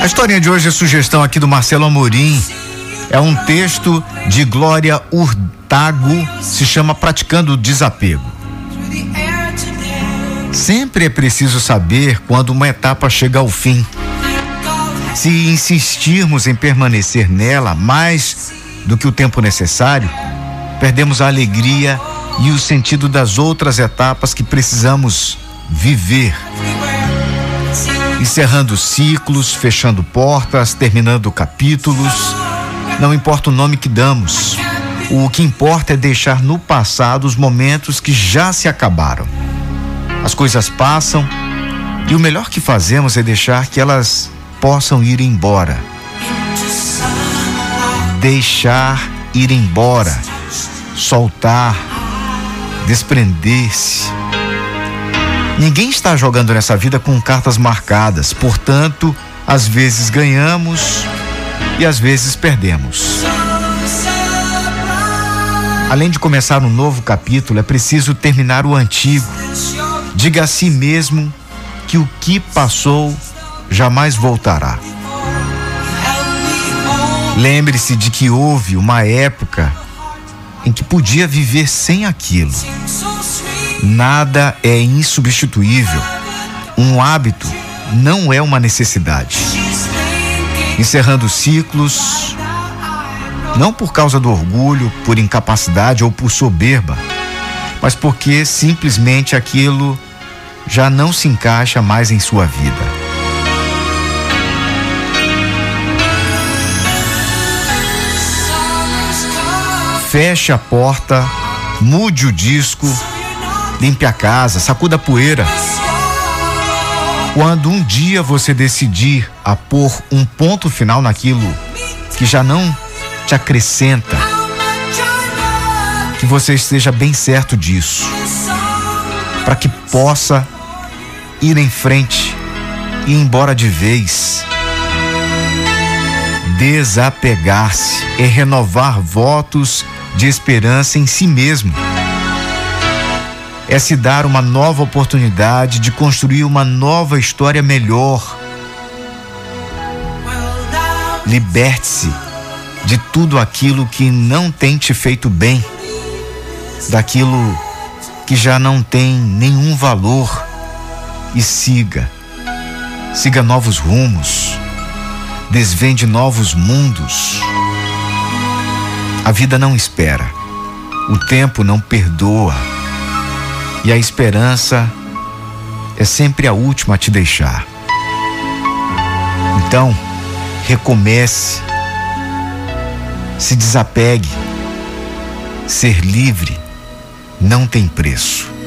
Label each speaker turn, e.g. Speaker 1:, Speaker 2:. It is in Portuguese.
Speaker 1: A historinha de hoje é sugestão aqui do Marcelo Amorim. É um texto de Glória Hurtago, se chama Praticando o Desapego. Sempre é preciso saber quando uma etapa chega ao fim. Se insistirmos em permanecer nela mais do que o tempo necessário, perdemos a alegria e o sentido das outras etapas que precisamos viver encerrando ciclos, fechando portas, terminando capítulos. Não importa o nome que damos. O que importa é deixar no passado os momentos que já se acabaram. As coisas passam e o melhor que fazemos é deixar que elas possam ir embora. Deixar ir embora, soltar, desprender-se. Ninguém está jogando nessa vida com cartas marcadas, portanto, às vezes ganhamos e às vezes perdemos. Além de começar um novo capítulo, é preciso terminar o antigo. Diga a si mesmo que o que passou jamais voltará. Lembre-se de que houve uma época em que podia viver sem aquilo. Nada é insubstituível. Um hábito não é uma necessidade. Encerrando ciclos, não por causa do orgulho, por incapacidade ou por soberba, mas porque simplesmente aquilo já não se encaixa mais em sua vida. Feche a porta, mude o disco limpe a casa, sacuda a poeira. Quando um dia você decidir a pôr um ponto final naquilo que já não te acrescenta, que você esteja bem certo disso, para que possa ir em frente e ir embora de vez. Desapegar-se é renovar votos de esperança em si mesmo é se dar uma nova oportunidade de construir uma nova história melhor. Liberte-se de tudo aquilo que não tem te feito bem, daquilo que já não tem nenhum valor e siga. Siga novos rumos, desvende novos mundos. A vida não espera, o tempo não perdoa e a esperança é sempre a última a te deixar. Então, recomece, se desapegue. Ser livre não tem preço.